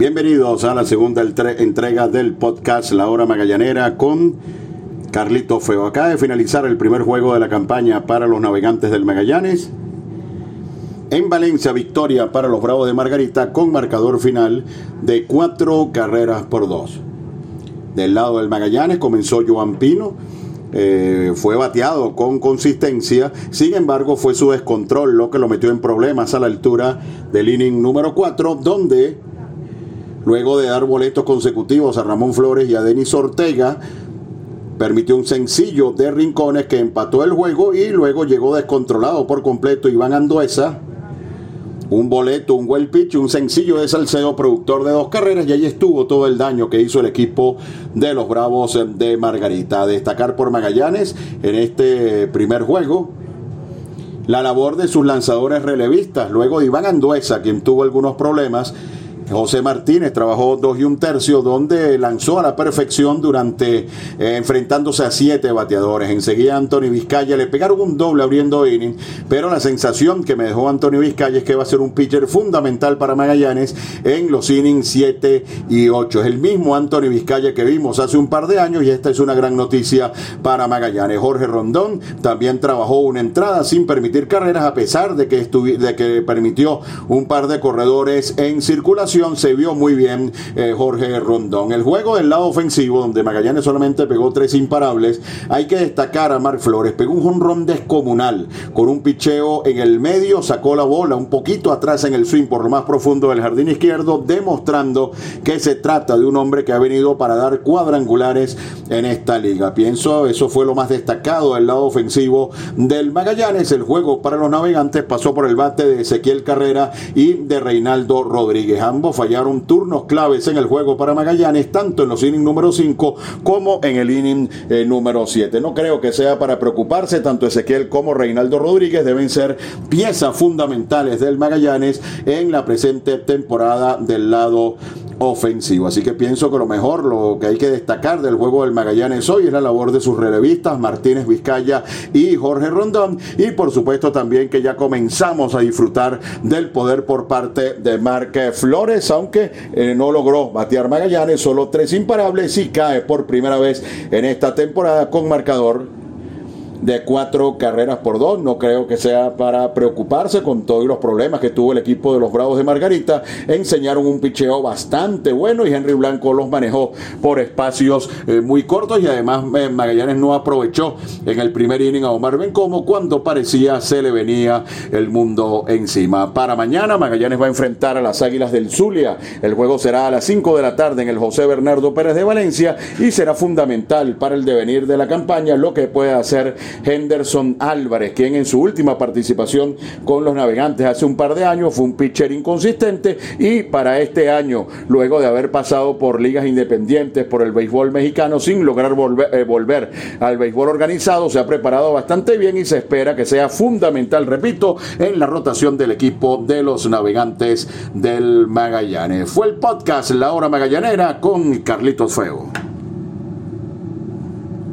Bienvenidos a la segunda entrega del podcast La Hora Magallanera con Carlito Feo. Acaba de finalizar el primer juego de la campaña para los navegantes del Magallanes. En Valencia, victoria para los Bravos de Margarita con marcador final de cuatro carreras por dos. Del lado del Magallanes comenzó Joan Pino. Eh, fue bateado con consistencia, sin embargo fue su descontrol lo que lo metió en problemas a la altura del inning número 4, donde luego de dar boletos consecutivos a Ramón Flores y a Denis Ortega, permitió un sencillo de Rincones que empató el juego y luego llegó descontrolado por completo Iván Anduesa. Un boleto, un well pitch, un sencillo de Salcedo, productor de dos carreras, y ahí estuvo todo el daño que hizo el equipo de los Bravos de Margarita. Destacar por Magallanes en este primer juego, la labor de sus lanzadores relevistas, luego de Iván Anduesa, quien tuvo algunos problemas José Martínez trabajó dos y un tercio, donde lanzó a la perfección durante eh, enfrentándose a siete bateadores. Enseguida Antonio Vizcaya le pegaron un doble abriendo inning, pero la sensación que me dejó Antonio Vizcaya es que va a ser un pitcher fundamental para Magallanes en los innings 7 y 8. Es el mismo Antonio Vizcaya que vimos hace un par de años y esta es una gran noticia para Magallanes. Jorge Rondón también trabajó una entrada sin permitir carreras a pesar de que, de que permitió un par de corredores en circulación se vio muy bien eh, Jorge Rondón. El juego del lado ofensivo, donde Magallanes solamente pegó tres imparables, hay que destacar a Marc Flores. Pegó un jonrón descomunal con un picheo en el medio, sacó la bola un poquito atrás en el swing por lo más profundo del jardín izquierdo, demostrando que se trata de un hombre que ha venido para dar cuadrangulares en esta liga. Pienso eso fue lo más destacado del lado ofensivo del Magallanes. El juego para los navegantes pasó por el bate de Ezequiel Carrera y de Reinaldo Rodríguez. Ambos fallaron turnos claves en el juego para Magallanes, tanto en los innings número 5 como en el inning eh, número 7. No creo que sea para preocuparse, tanto Ezequiel como Reinaldo Rodríguez deben ser piezas fundamentales del Magallanes en la presente temporada del lado ofensivo. Así que pienso que lo mejor, lo que hay que destacar del juego del Magallanes hoy es la labor de sus relevistas, Martínez Vizcaya y Jorge Rondón. Y por supuesto también que ya comenzamos a disfrutar del poder por parte de Marque Flores, aunque eh, no logró batear Magallanes, solo tres imparables y cae por primera vez en esta temporada con marcador de cuatro carreras por dos. No creo que sea para preocuparse con todos los problemas que tuvo el equipo de los Bravos de Margarita. Enseñaron un picheo bastante bueno y Henry Blanco los manejó por espacios eh, muy cortos y además eh, Magallanes no aprovechó en el primer inning a Omar Bencomo cuando parecía se le venía el mundo encima. Para mañana Magallanes va a enfrentar a las Águilas del Zulia. El juego será a las 5 de la tarde en el José Bernardo Pérez de Valencia y será fundamental para el devenir de la campaña lo que puede hacer Henderson Álvarez, quien en su última participación con los navegantes hace un par de años fue un pitcher inconsistente y para este año, luego de haber pasado por ligas independientes, por el béisbol mexicano, sin lograr volver, eh, volver al béisbol organizado, se ha preparado bastante bien y se espera que sea fundamental, repito, en la rotación del equipo de los navegantes del Magallanes. Fue el podcast La Hora Magallanera con Carlitos Feo.